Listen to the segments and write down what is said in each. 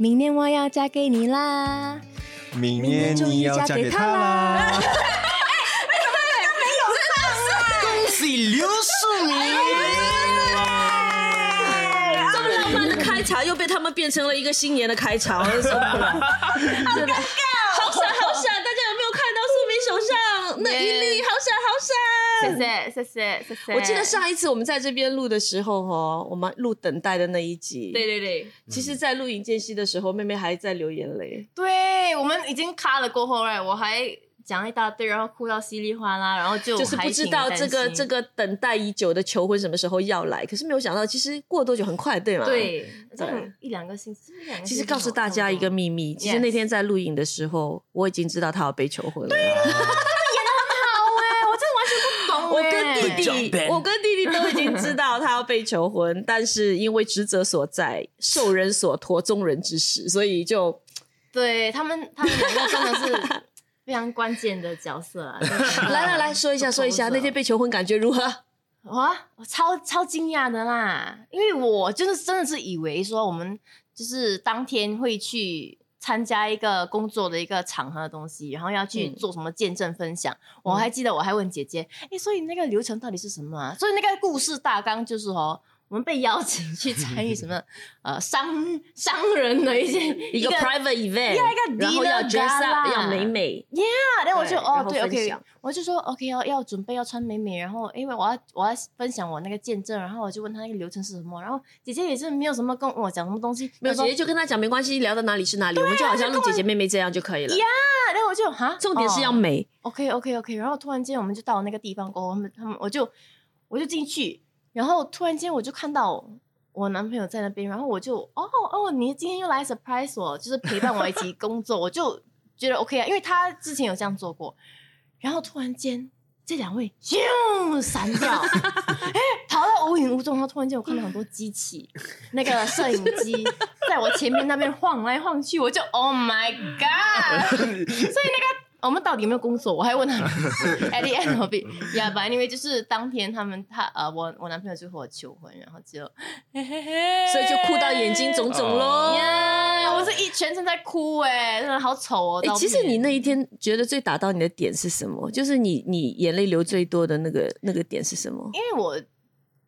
明年我要嫁给你啦！明年你要嫁给他啦！恭喜刘淑明！这么浪漫的开场又被他们变成了一个新年的开场，我受不了，好尴尬，好闪好闪！大家有没有看到素明手上那一粒？好闪好闪！谢谢 谢谢谢谢。我记得上一次我们在这边录的时候，哦，我们录等待的那一集，对对对，其实，在录影间隙的时候，妹妹还在流眼泪。对我们已经卡了过后哎，我还讲一大堆，然后哭到稀里哗啦，然后就就是不知道这个这个等待已久的求婚什么时候要来，可是没有想到，其实过多久很快，对吗？对，对，一两个星期，其实告诉大家一个秘密，其实那天在录影的时候，我已经知道他要被求婚了。我跟弟弟，我跟弟弟都已经知道他要被求婚，但是因为职责所在，受人所托，忠人之事，所以就对他们，他们两个真的是非常关键的角色啊！来来来说一下，说一下那天被求婚感觉如何？哇，我超超惊讶的啦！因为我就是真的是以为说我们就是当天会去。参加一个工作的一个场合的东西，然后要去做什么见证分享。我还记得，我还问姐姐：“哎，所以那个流程到底是什么啊？”所以那个故事大纲就是哦。我们被邀请去参与什么呃商商人的一些 一个 private event，然后要 dress up 要美美，yeah，然后我就哦对 OK，我就说 OK 要要准备要穿美美，然后因为我要我要分享我那个见证，然后我就问他那个流程是什么，然后姐姐也是没有什么跟我讲什么东西，没有姐姐就跟他讲没关系，聊到哪里是哪里，我们就好像录姐姐妹妹这样就可以了。呀，然后我就哈，重点是要美，OK OK OK，然后突然间我们就到那个地方过后，他们他们我就我就进去。然后突然间我就看到我男朋友在那边，然后我就哦哦，你今天又来 surprise 我，就是陪伴我一起工作，我就觉得 OK 啊，因为他之前有这样做过。然后突然间这两位咻闪掉，哎，跑到无影无踪。然后突然间我看到很多机器，那个摄影机在我前面那边晃来晃去，我就 Oh my God！所以那个。我们到底有没有工作？我还问他。At the end of it, yeah, but anyway，就是当天他们他呃，我我男朋友就和我求婚，然后就，所以就哭到眼睛肿肿喽。呀，我是一全程在哭哎，真的好丑哦。哎，其实你那一天觉得最打到你的点是什么？就是你你眼泪流最多的那个那个点是什么？因为我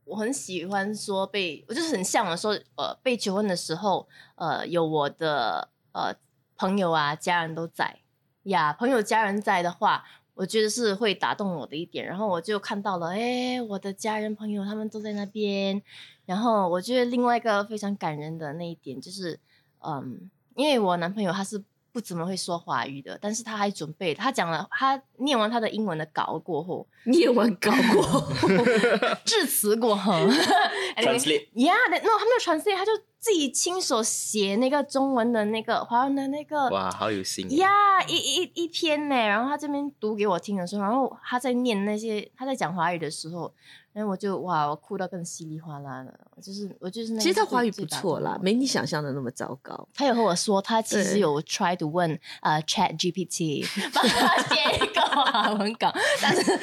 我很喜欢说被，我就是很向往说呃被求婚的时候，呃有我的呃朋友啊家人都在。呀，朋友家人在的话，我觉得是会打动我的一点。然后我就看到了，哎，我的家人朋友他们都在那边。然后我觉得另外一个非常感人的那一点就是，嗯，因为我男朋友他是不怎么会说华语的，但是他还准备，他讲了，他念完他的英文的稿过后，念完稿过后，致辞过后，translate，yeah，no，他没有 translate，他就。自己亲手写那个中文的那个华文的那个哇，好有心呀！一一一篇呢，然后他这边读给我听的时候，然后他在念那些他在讲华语的时候。然后我就哇，我哭到更稀里哗啦了。就是我就是那，其实他华语不错啦，没你想象的那么糟糕。他有和我说，他其实有 try to 问呃 Chat GPT 帮他写一个华文稿，但是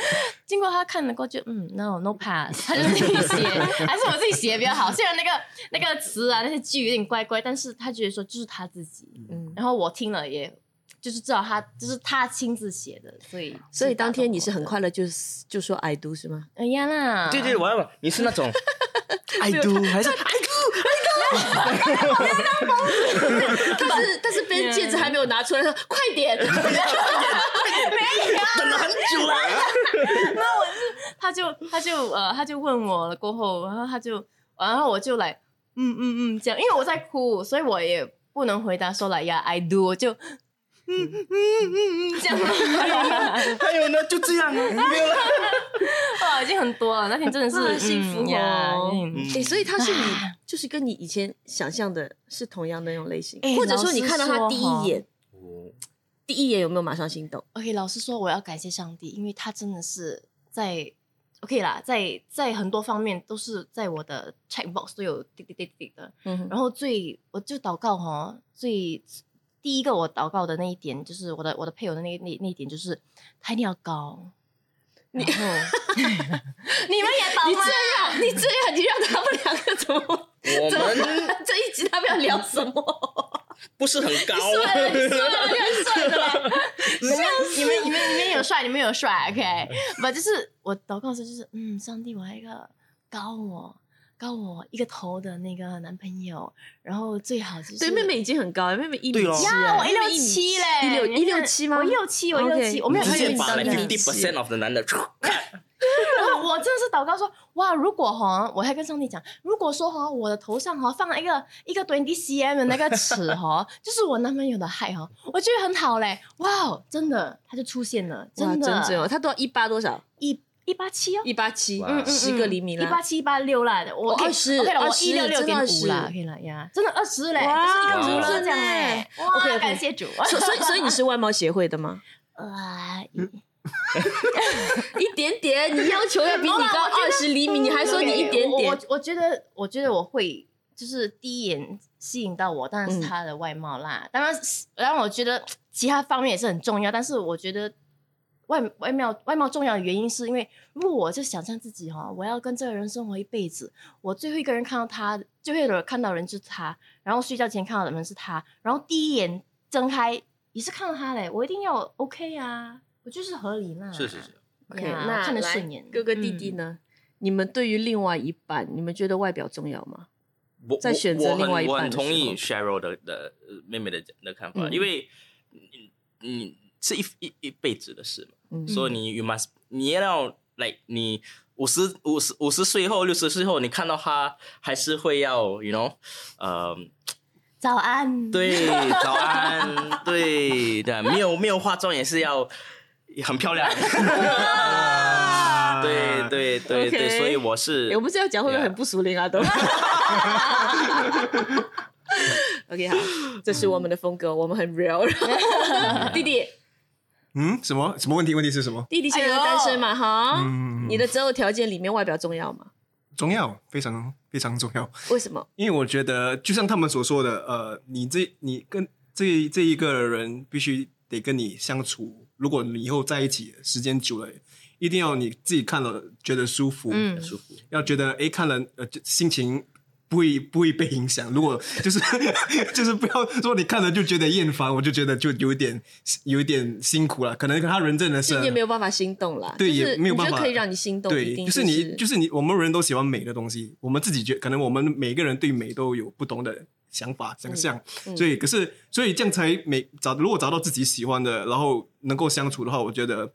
经过他看了过，就嗯 no no pass，他就自己写，还是我自己写比较好。虽然那个那个词啊那些句有点怪怪，但是他觉得说就是他自己。嗯，然后我听了也。就是知道他，就是他亲自写的，所以所以当天你是很快乐，就是就说 I do 是吗？哎呀啦，对对，我要你是那种 I do 还是 I do I do？但是但是边戒指还没有拿出来，说快点，没有，等了很久了。那我是，他就他就呃他就问我了过后，然后他就然后我就来嗯嗯嗯这样，因为我在哭，所以我也不能回答说来呀 I do，我就。嗯嗯嗯嗯，这样还有呢？还有呢？就这样啊，没有了。哇，已经很多了。那天真的是幸福哦。哎，所以他是你，就是跟你以前想象的是同样的那种类型，或者说你看到他第一眼，第一眼有没有马上心动？OK，老实说，我要感谢上帝，因为他真的是在 OK 啦，在在很多方面都是在我的 check box 都有滴滴滴滴的。嗯，然后最我就祷告哈，最。第一个我祷告的那一点，就是我的我的配偶的那那那一点，就是他一定要高。然后 你们也祷你这样，你这样，你让他们两个怎么？我们这一集他们要聊什么？不是很高。帅，你很帅的啦。你们你们你们你们有帅，你们有帅，OK？不就是我祷告的时候就是，嗯，上帝，我要一个高我高我一个头的那个男朋友，然后最好就是对，妹妹已经很高了，妹妹一米七呀，啊，我一六七嘞，一六一六七吗？我一六七，我一六七我没有很远直接把的 like 一 fifty percent of 的男的，然后我真的是祷告说，哇，如果哈，我还跟上帝讲，如果说哈，我的头上哈放了一个一个 twenty cm 的那个尺哈，就是我男朋友的 height 哈，我觉得很好嘞，哇，哦，真的，他就出现了，真的，真正哦，她多一八多少？一一八七哦。一八七，嗯嗯嗯。十个厘米啦。一八七一八六啦，我二十 OK 了，我20一六六点五真的啦，20可以了呀，真的二十嘞，哇就是一个五了这样的哎，OK，OK。哇，感谢主，所所以所以你是外貌协会的吗？哇 一点点，你要求要比你高 二十厘米，你还说你一点点。我我，觉得，我觉得我会，就是第一眼吸引到我，当然是嗯。他的外貌啦。当然是，当然我觉得其他方面也是很重要，但是我觉得外外貌外貌重要的原因是因为，如果我就想象自己哈，我要跟这个人生活一辈子，我最后一个人看到他，最后一个人看到人就是他，然后睡觉前看到的人是他，然后第一眼睁开也是看到他嘞，我一定要 OK 啊，我就是合理嘛。是是是，OK，那看得顺眼哥哥弟弟呢？你们对于另外一半，你们觉得外表重要吗？我在选择另外一半的时候很同意 Cheryl 的的呃妹妹的的看法，嗯因为你你是一一一辈子的事嘛，嗯所以你 you must 你要来你五十五十五十岁后六十岁后，你看到他还是会要 you know 呃早安，对早安对对，没有没有化妆也是要很漂亮，对对对对，所以我是我不是要讲会不会很不熟练啊？都。OK，好，这是我们的风格，我们很 real。弟弟，嗯，什么什么问题？问题是什么？弟弟现在单身嘛？哈，嗯你的择偶条件里面外表重要吗？重要，非常非常重要。为什么？因为我觉得，就像他们所说的，呃，你这你跟这这一个人必须得跟你相处，如果你以后在一起时间久了，一定要你自己看了觉得舒服，嗯舒服。要觉得哎看了呃就心情不会不会被影响。如果就是 就是不要说你看了就觉得厌烦，我就觉得就有一点有一点辛苦了。可能他人真的是你也没有办法心动啦，对也没有办法可以让你心动，一对，就是你，就是是你，我们人都喜欢美的东西，我们自己觉可能我们每个人对美都有不同的想法、想象，嗯所以可是所以这样才美找，如果找到自己喜欢的，然后能够相处的话，我觉得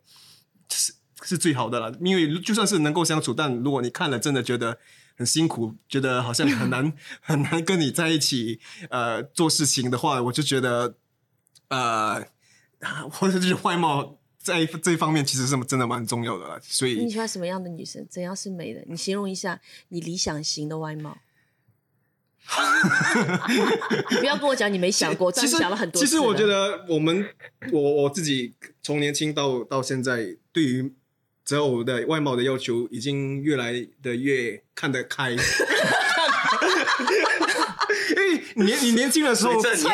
是是最好的了。因为就算是能够相处，但如果你看了真的觉得很辛苦，觉得好像很难 很难跟你在一起呃做事情的话，我就觉得呃，或者就是外貌。在这一方面其实是真的蛮重要的啦，所以你喜欢什么样的女生？怎样是美的？你形容一下你理想型的外貌。你 不要跟我讲你没想过，其实想了很多了。其实我觉得我们我我自己从年轻到到现在，对于择偶的外貌的要求已经越来的越看得开。因为你年你年轻的时候，催泪，催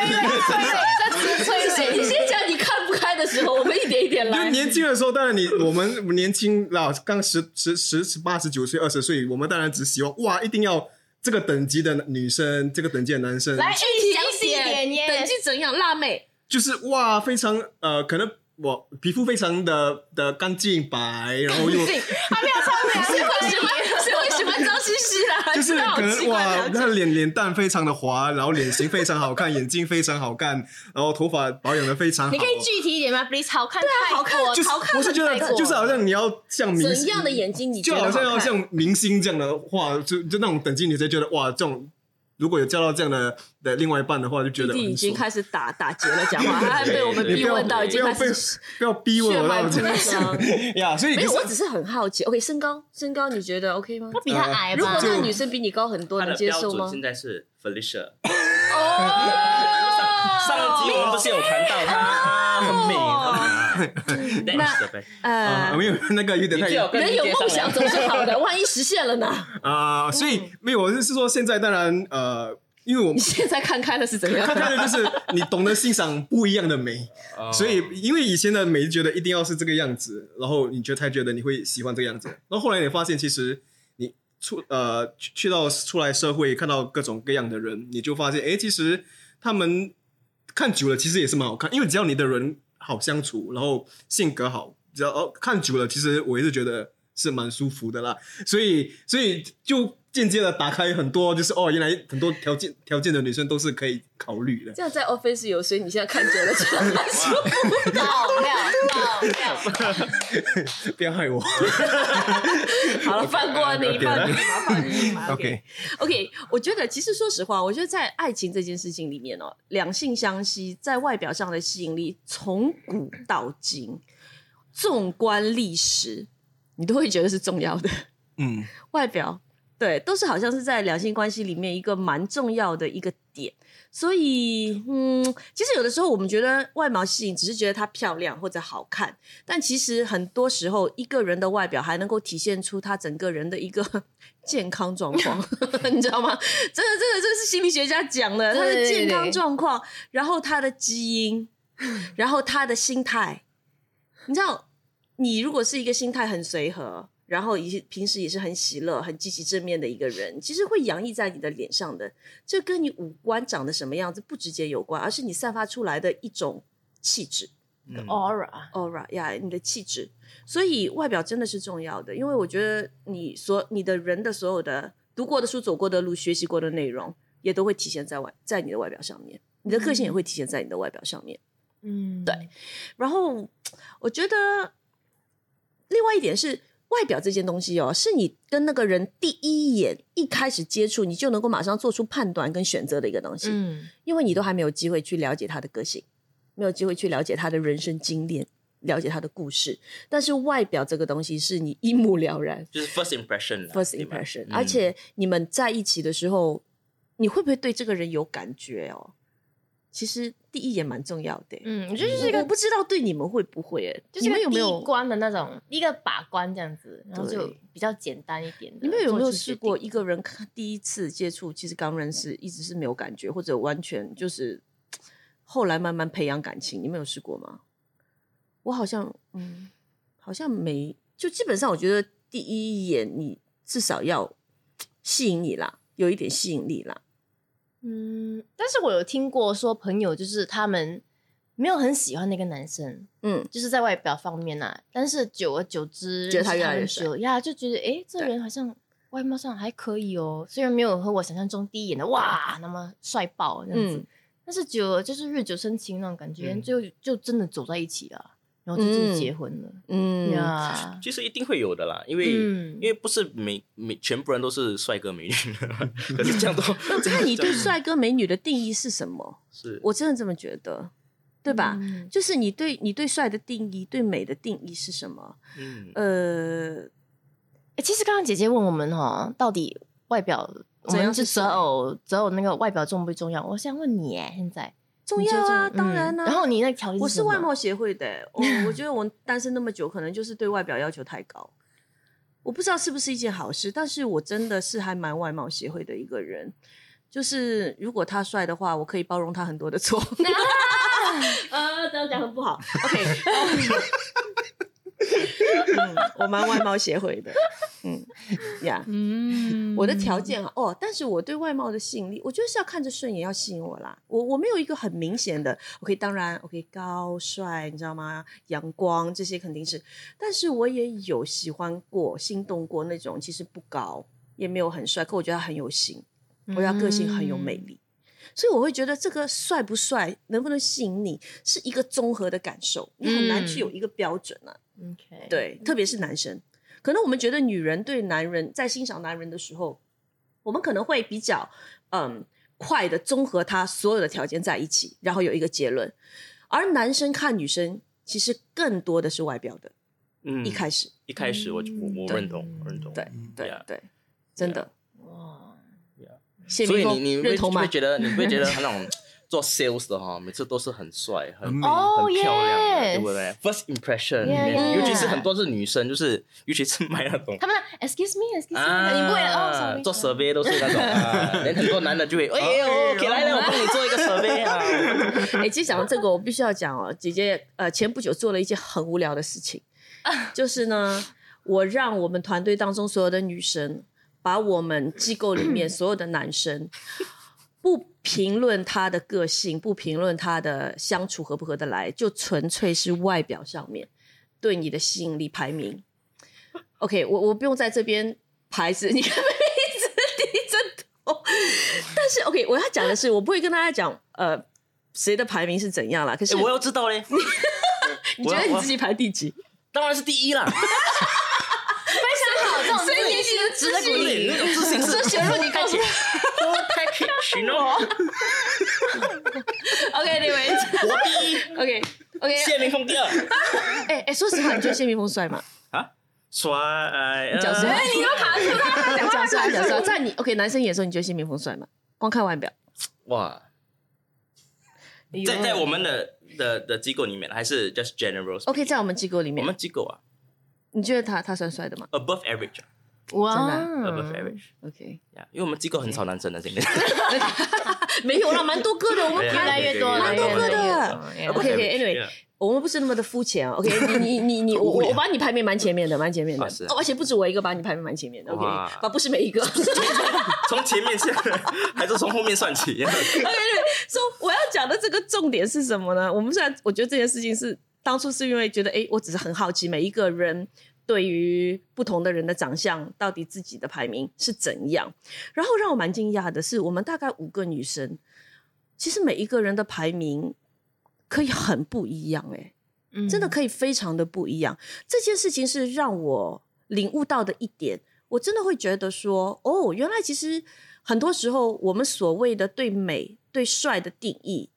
泪？你先讲你看不开的时候，我们一点一点就来。年轻的时候，当然你我们年轻啦，刚十十十十八十九岁二十岁，我们当然只希望哇，一定要这个等级的女生，这个等级的男生，来具体一点耶，等级怎样？辣妹，就是哇，非常呃，可能我皮肤非常的的干净白，然后又还没有冲凉，谁会喜欢？是会喜欢脏兮兮的？就是可能哇，条件他的脸脸蛋非常的滑，然后脸型非常好看，眼睛非常好看，然后头发保养的非常好。你可以具体一点吗？Please，好看，太好看过就是好看，我是觉得就是好像你要像明星怎样的眼睛你就好像要像明星这样的话，就就那种等级，你才觉得哇，这种如果有交到这样的的另外一半的话，就觉弟弟已得很爽经开始打打结了，讲话，他还被我们逼你不要问到已经开始不要逼问血脉我到这喷张。呀，所以没有，我只是很好奇。OK，身高，身高你觉得 OK 吗他？比他矮如？果那个女生比你高很多，他能的标准接受吗？现在是 Felicia。哦 上集我们不是有谈到她很美，很美。那呃，没有那个有点太人有梦想总是好的，万一实现了呢？啊，所以没有，我是说现在当然呃，因为我们现在看开了是怎样？看？开了就是你懂得欣赏不一样的美，哦。所以因为以前的美觉得一定要是这个样子，然后你觉得才觉得你会喜欢这个样子，然后后来你发现其实你出呃去去到出来社会看到各种各样的人，你就发现哎，其实他们看久了其实也是蛮好看，因为只要你的人好相处，然后性格好，只要哦看久了，其实我也是觉得是蛮舒服的啦。所以所以就间接的打开很多，就是哦，原来很多条件条件的女生都是可以考虑的。这样在 office 有，所以你现在看久了觉得蛮舒服。爆料爆料，不要害我。好了，放过你，放过你嘛，放过你嘛。OK，OK，我觉得其实说实话，我觉得在爱情这件事情里面哦，两性相吸，在外表上的吸引力，从古到今，纵观历史，你都会觉得是重要的。嗯，外表对，都是好像是在两性关系里面一个蛮重要的一个点。所以，嗯，其实有的时候我们觉得外貌吸引，只是觉得她漂亮或者好看，但其实很多时候一个人的外表还能够体现出他整个人的一个 健康状况，你知道吗？真的，真的，这是心理学家讲的，他的健康对状况，然后他的基因，然后他的心态，你知道，你如果是一个心态很随和，然后也平时也是很喜乐、很积极正面的一个人，其实会洋溢在你的脸上的。这跟你五官长得什么样子不直接有关，而是你散发出来的一种气质嗯 aura，，aura 呀，你的气质。所以外表真的是重要的，因为我觉得你所你的人的所有的读过的书、走过的路、学习过的内容，也都会体现在外在你的外表上面，你的个性也会体现在你的外表上面。嗯，对然后我觉得另外一点是。外表这件东西哦，是你跟那个人第一眼一开始接触，你就能够马上做出判断跟选择的一个东西。嗯，因为你都还没有机会去了解他的个性，没有机会去了解他的人生经验，了解他的故事。但是外表这个东西是你一目了然就是 first impression，first impression，、嗯而且你们在一起的时候，你会不会对这个人有感觉哦？其实第一眼蛮重要的。嗯，我觉得就是一个不知道对你们会不会、你们有没有一关的那种一个把关这样子，然后就比较简单一点的。你们有没有试过一个人看第一次接触，其实刚认识一直是没有感觉，或者完全就是后来慢慢培养感情？你们有试过吗？我好像嗯，好像没，就基本上我觉得第一眼你至少要吸引你啦，有一点吸引力啦。嗯，但是我有听过说朋友就是他们没有很喜欢那个男生，嗯，就是在外表方面呐、但是久而久之，觉得他越来越帅呀，就觉得诶，这对人好像外貌上还可以哦，虽然没有和我想象中第一眼的哇那么帅爆这样子，嗯。但是久了就是日久生情那种感觉，嗯。就就真的走在一起了，然后就结婚了、嗯呀。其实一定会有的啦，因为、嗯因为不是每每全部人都是帅哥美女，可是这样都 那看你对帅哥美女的定义是什么？是我真的这么觉得，对吧？嗯就是你对你对帅的定义，对美的定义是什么？嗯呃，欸其实刚刚姐姐问我们哦，到底外表我怎样们是择偶择偶那个外表重不重要？我想问你，哎，现在重要啊，这当然啦、嗯然后你那个条例我是外貌协会的欸、我 我觉得我单身那么久，可能就是对外表要求太高。我不知道是不是一件好事，但是我真的是还蛮外貌协会的一个人。就是如果他帅的话，我可以包容他很多的错。呃，这样讲很不好。OK，嗯，我蛮外貌协会的。嗯呀嗯我的条件啊，哦，但是我对外貌的吸引力，我觉得是要看着顺眼，要吸引我啦。我我没有一个很明显的，OK，当然 OK 高帅，你知道吗？阳光这些肯定是，但是我也有喜欢过、心动过那种，其实不高，也没有很帅，可我觉得他很有型，我觉得他个性很有魅力。所以我会觉得这个帅不帅，能不能吸引你，是一个综合的感受，你很难去有一个标准啊。OK，对，特别是男生，可能我们觉得女人对男人在欣赏男人的时候，我们可能会比较嗯快的综合他所有的条件在一起，然后有一个结论。而男生看女生，其实更多的是外表的，嗯一开始，一开始我就我我认同认同，对对对，真的。哇，所以你你会？觉得你会觉得他那种 做 sales 的哈，每次都是很帅很很美哦很漂亮对不对？First impression. 尤其是很多是女生，就是尤其是卖那种他们那 Excuse me，Excuse me，你不会哦做 survey 都是那种 啊，连很多男的就会，哎呦，OK 来来，我帮你做一个 survey 啊，哎、其实讲到这个，我必须要讲哦，姐姐呃前不久做了一件很无聊的事情，就是呢，我让我们团队当中所有的女生，把我们机构里面所有的男生。不评论他的个性，不评论他的相处合不合得来，就纯粹是外表上面对你的吸引力排名。OK，我我不用在这边排字，你看一直低着头。但是 OK，我要讲的是，我不会跟大家讲呃谁的排名是怎样啦。可是诶我要知道嘞，你觉得你自己排第几？当然是第一啦。值得鼓励。那种自信是说学入你。告诉我 know，OK，你。们 我第一，OK OK。谢明峰第二哎哎，说实话，你觉得谢明峰帅吗？啊，帅，呃讲实话，你又卡住他，讲讲实话，讲实话，在你 OK 男生眼的时候，你觉得谢明峰帅吗？光看外表，哇，在在我们的的的机构里面，还是 just general OK，在我们机构里面。我们，机构啊。你觉得他他算帅的吗，above average 啊哇 average，？OK，呀，因为我们机构很少男生的，现在 没有啦，蛮多个的，我们对越来越多，蛮多个的 OK，Anyway，我们不是那么的肤浅啊。OK，你你你你，我我我把你排名蛮前面的，蛮前面的而且不止我一个把你排名蛮前面的。OK，哇把不是每一个。从前面算，还是从后面算起？OK，所以我要讲的这个重点是什么呢？我们虽然我觉得这件事情是当初是因为觉得，哎，我只是很好奇每一个人对于不同的人的长相到底自己的排名是怎样。然后让我蛮惊讶的是，我们大概五个女生，其实每一个人的排名可以很不一样、诶嗯真的可以非常的不一样。这件事情是让我领悟到的一点，我真的会觉得说，哦，原来其实很多时候我们所谓的对美、对帅的定义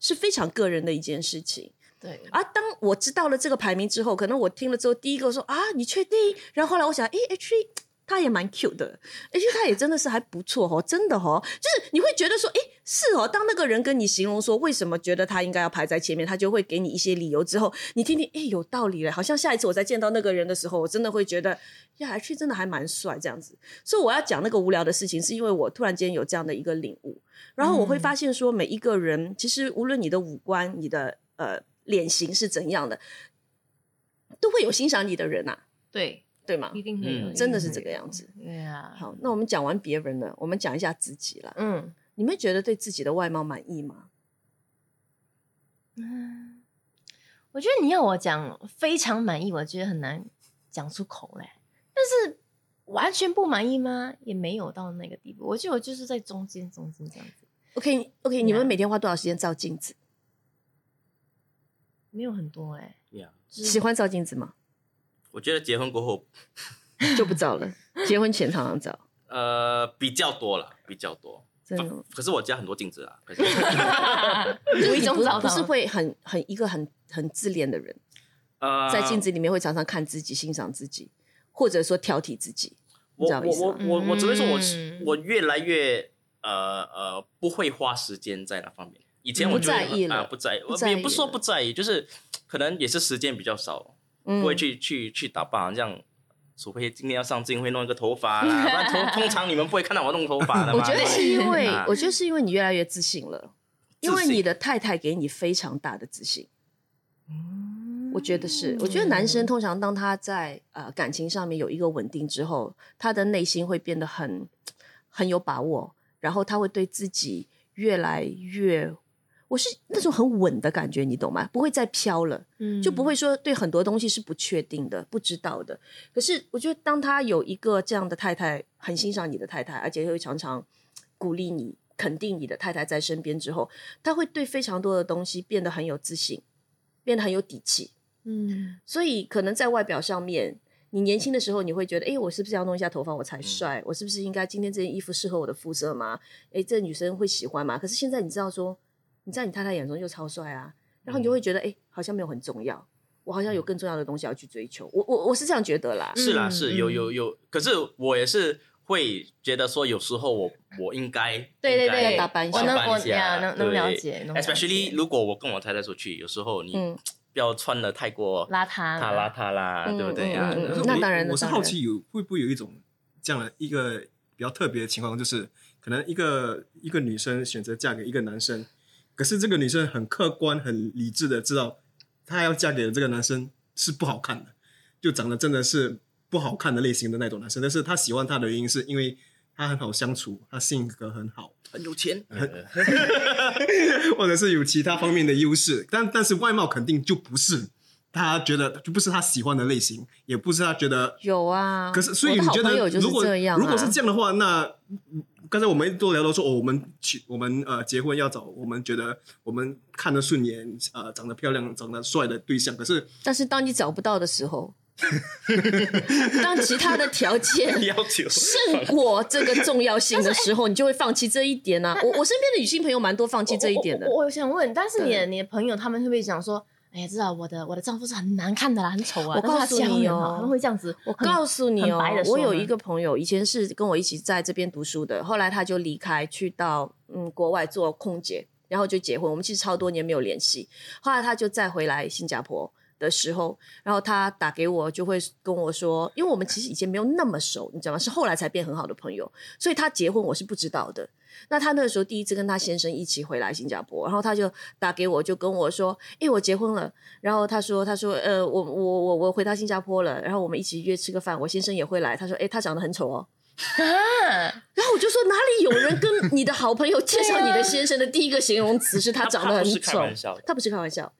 是非常个人的一件事情。对，而当我知道了这个排名之后，可能我听了之后，第一个说啊，你确定？然后后来我想，诶 h 他也蛮 cute 的，H 他也真的是还不错哦，真的哦，就是你会觉得说，诶，是哦，当那个人跟你形容说为什么觉得他应该要排在前面，他就会给你一些理由之后，你听听，诶，有道理了，好像下一次我再见到那个人的时候，我真的会觉得，呀，H 真的还蛮帅这样子。所以我要讲那个无聊的事情，是因为我突然间有这样的一个领悟，然后我会发现说，每一个人其实无论你的五官、你的呃脸型是怎样的，都会有欣赏你的人呐、对，对吗？一定会有，嗯真的是这个样子。对啊，好，那我们讲完别人了，我们讲一下自己了。嗯你们觉得对自己的外貌满意吗？嗯，我觉得你要我讲非常满意，我觉得很难讲出口嘞。但是完全不满意吗？也没有到那个地步。我觉得我就是在中间，中间这样子，OK OK，你们每天花多少时间照镜子？没有很多哎。Yeah 喜欢照镜子吗？我觉得结婚过后，就不照了。结婚前常常照，呃，比较多了，比较多。真的吗。可是我家很多镜子啊，可是无意中找到不是不是会很很一个很很自恋的人，呃，在镜子里面会常常看自己、欣赏自己，或者说挑剔自己。我我？我我我只会说我嗯我越来越呃呃不会花时间在那方面。以前我不就会在意了。啊，不在意，也不说不在意，就是可能也是时间比较少，嗯。不会去去去打扮，这样。除非今天要上镜会弄一个头发啦，不然通通常你们不会看到我弄头发的嘛。我觉得是因为啊，我觉得是因为你越来越自信了，因为你的太太给你非常大的自信。我觉得是，我觉得男生通常当他在呃感情上面有一个稳定之后，他的内心会变得很很有把握，然后他会对自己越来越，我是那种很稳的感觉，你懂吗？不会再飘了。嗯就不会说对很多东西是不确定的、不知道的。可是我觉得，当他有一个这样的太太，很欣赏你的太太，而且会常常鼓励你、肯定你的太太在身边之后，他会对非常多的东西变得很有自信，变得很有底气。嗯所以可能在外表上面，你年轻的时候你会觉得，哎，我是不是要弄一下头发我才帅？我是不是应该今天这件衣服适合我的肤色吗？哎，这女生会喜欢吗？可是现在你知道说，你在你太太眼中就超帅啊，然后你就会觉得，哎，好像没有很重要，我好像有更重要的东西要去追求。我我我是这样觉得啦。是啦，嗯是有有有，可是我也是会觉得说，有时候我我应该 对对对，打扮一下。我能我能能了解能了解。Especially 如果我跟我太太出去，有时候你嗯。不要穿的太过邋遢太邋遢啦，嗯对不对啊？嗯嗯可是我那当然我是好奇有会不会有一种这样的一个比较特别的情况，就是可能一个一个女生选择嫁给一个男生，可是这个女生很客观、很理智的知道，她要嫁给的这个男生是不好看的，就长得真的是不好看的类型的那种男生，但是她喜欢他的原因是因为他很好相处，他性格很好，很有钱，或者是有其他方面的优势，但但是外貌肯定就不是他觉得就不是他喜欢的类型，也不是他觉得。有啊，可是，所以你觉得如果啊如果是这样的话，那嗯刚才我们都聊到说，哦，我们去我们呃结婚要找我们觉得我们看得顺眼，呃，长得漂亮、长得帅的对象。可是但是当你找不到的时候，当其他的条件 要求胜过这个重要性的时候，你就会放弃这一点啊。我我身边的女性朋友蛮多放弃这一点的我。我我想问，但是你的你的朋友他们会不会讲说，哎呀，知道我的我的丈夫是很难看的啦，很丑啊，我告诉你哦人很好他们会这样子。我告诉你哦我有一个朋友，以前是跟我一起在这边读书的，后来他就离开，去到嗯国外做空姐，然后就结婚。我们其实超多年没有联系，后来他就再回来新加坡的时候，然后他打给我，就会跟我说，因为我们其实以前没有那么熟，你知道吗？是后来才变很好的朋友，所以他结婚我是不知道的。那他那个时候第一次跟他先生一起回来新加坡，然后他就打给我，就跟我说：“诶，我结婚了。”然后他说：“他说，呃，我我我我回到新加坡了，然后我们一起约吃个饭，我先生也会来。”他说：“诶，他长得很丑哦。”啊，然后我就说：“哪里有人跟你的好朋友介绍你的先生的第一个形容词是他长得很他不是开丑玩笑？”他不是开玩笑。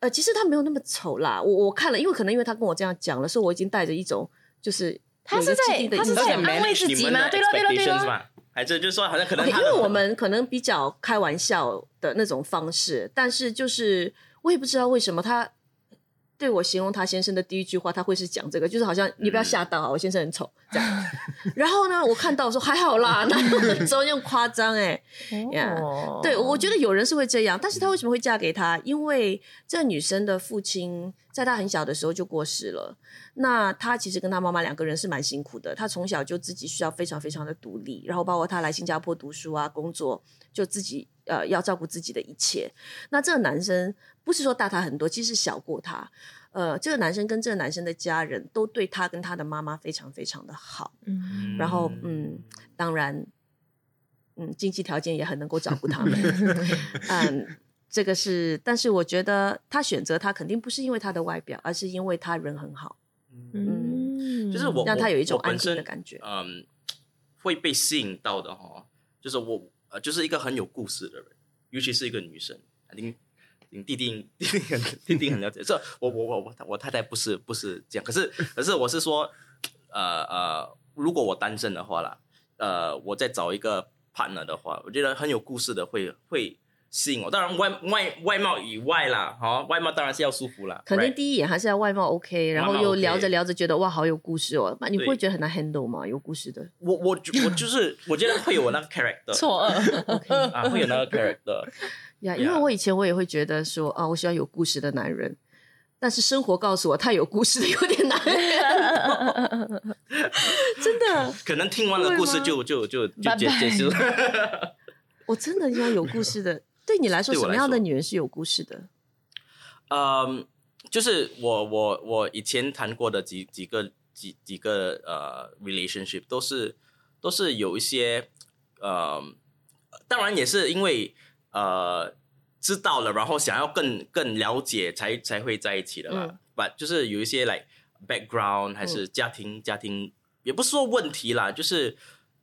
呃，其实他没有那么丑啦。我我看了，因为可能因为他跟我这样讲了，所以我已经带着一种就是他是在他是在。安慰自己吗对了对了对咯嘛？还是就是说，好像可能因为我们可能比较开玩笑的那种方式，但是就是我也不知道为什么他对我形容他先生的第一句话，他会是讲这个，就是好像你不要吓到啊，我先生很丑这样。然后呢，我看到说还好啦，那时候用夸张哎、呀哦对，我觉得有人是会这样，但是她为什么会嫁给他？因为这个女生的父亲在她很小的时候就过世了。那她其实跟她妈妈两个人是蛮辛苦的，她从小就自己需要非常非常的独立，然后包括她来新加坡读书啊、工作，就自己呃要照顾自己的一切。那这个男生不是说大他很多，其实是小过他。呃，这个男生跟这个男生的家人都对他跟他的妈妈非常非常的好。嗯然后嗯，当然，嗯，经济条件也很能够照顾他们。嗯，这个是，但是我觉得他选择他肯定不是因为他的外表，而是因为他人很好，嗯就是我让他有一种安我本身定的感觉。嗯，会被吸引到的哈，就是我呃，就是一个很有故事的人，尤其是一个女生，您您弟弟弟弟很弟弟很了解，这我我我我我太太不是不是这样，可是可是我是说，呃呃，如果我单身的话啦，呃，我再找一个 partner 的话，我觉得很有故事的会会吸引我。当然外外外貌以外啦，哈，外貌当然是要舒服啦，肯定第一眼还是要外貌 OK，然后又聊着聊着觉得哇好有故事哦，那你不会觉得很难 handle 吗？有故事的，我我我就是我觉得会有那个 character 错愕，啊，会有那个 character。呀，因为我以前我也会觉得说啊，我喜欢有故事的男人，但是生活告诉我，他有故事的 有点难真的，可能听完了故事就就就就结束。我真的要有故事的。对你来说，什么样的女人是有故事的？嗯，就是我我我以前谈过的几几个几几个呃 relationship 都是都是有一些呃，当然也是因为呃知道了，然后想要更更了解才才会在一起的啦。嗯 But 就是有一些 like background 还是家庭、家庭也不是说问题啦，就是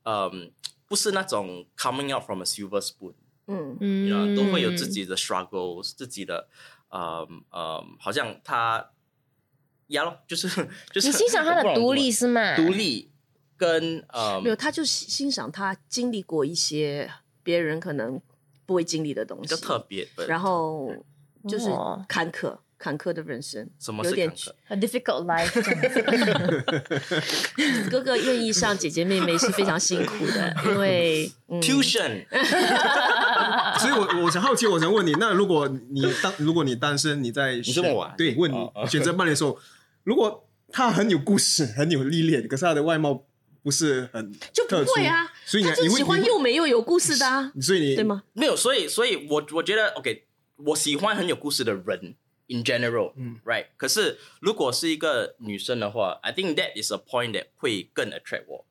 嗯、不是那种 coming out from a silver spoon。嗯，嗯啊，都会有自己的 struggles，自己的呃呃，好像他呀咯，就是就是你欣赏他的独立是吗？独立跟呃没有，他就欣欣赏他经历过一些别人可能不会经历的东西，比较特别的，然后就是哦坎坷、坎坷的人生，什么有点是坎坷？A difficult life。哥哥愿意上姐姐妹妹是非常辛苦的，因为嗯 Tuition，所以我我想好奇，我想问你，那如果你当如果你单身，你在你是问我啊对，问你选择伴侣的时候，如果他很有故事，很有历练，可是他的外貌不是很就不会啊，所以你他就喜欢又美又有故事的啊，所以你对？吗？没有，所以所以我我觉得 OK，我喜欢很有故事的人 in general，嗯，right。可是如果是一个女生的话，I think that is a point that 会更 attract 我。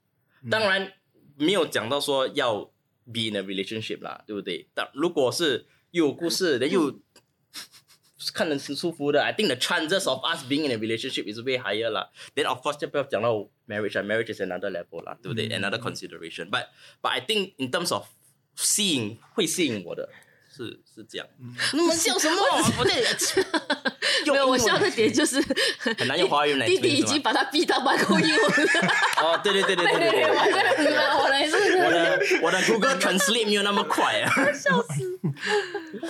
当然没有讲到说要 be in a relationship 啦，对不对？但如果是又有故事的又 看得很舒服的，I think the chances of us being in a relationship is way higher 啦。Then of course 就不要讲到 marriage 啊，marriage is another level 啦，对不对、a n o t h e r consideration。But but I think in terms of 吸引会吸引我的 是是这样。你们 笑什么？我在 没有，我笑的点就是很难用华语来弟弟已经把他逼到半口英文了。哦，对对对对对对对，我还在嗯啊，我来是我的我的 Google Translate 没有那么快啊。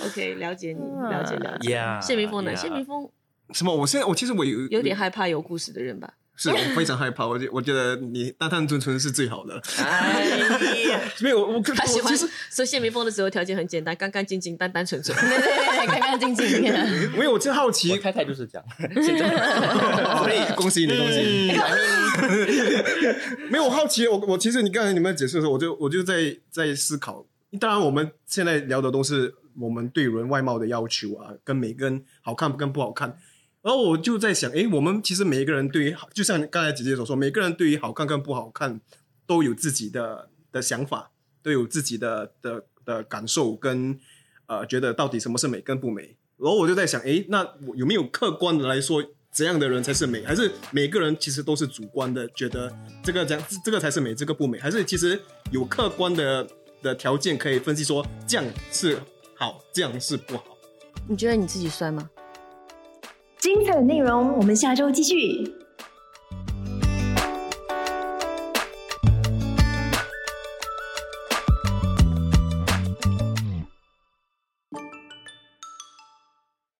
OK，了解你，了解了解。谢明峰呢谢明峰什么？我现在我其实我有有点害怕有故事的人吧？是我非常害怕，我觉我觉得你淡淡纯纯是最好的。哎呀，没有我我他喜欢我其实，所以谢明峰的时候条件很简单，干干净净、单单纯纯。对 对对，干干净净的。没有我真好奇我，太太就是这样。现在所以恭喜你恭喜你。没有我好奇，我我其实你刚才你们解释的时候，我就我就在在思考。当然，我们现在聊的都是我们对人外貌的要求啊，跟每个人好看跟不好看。然后我就在想，诶，我们其实每一个人对于好，就像刚才姐姐所说，每个人对于好看跟不好看都有自己的的想法，都有自己的的的感受跟呃，觉得到底什么是美跟不美。然后我就在想，诶，那我有没有客观的来说，怎样的人才是美？还是每个人其实都是主观的，觉得这个这样这个才是美，这个不美？还是其实有客观的的条件可以分析说，这样是好，这样是不好？你觉得你自己帅吗？精彩的内容，我们下周继续。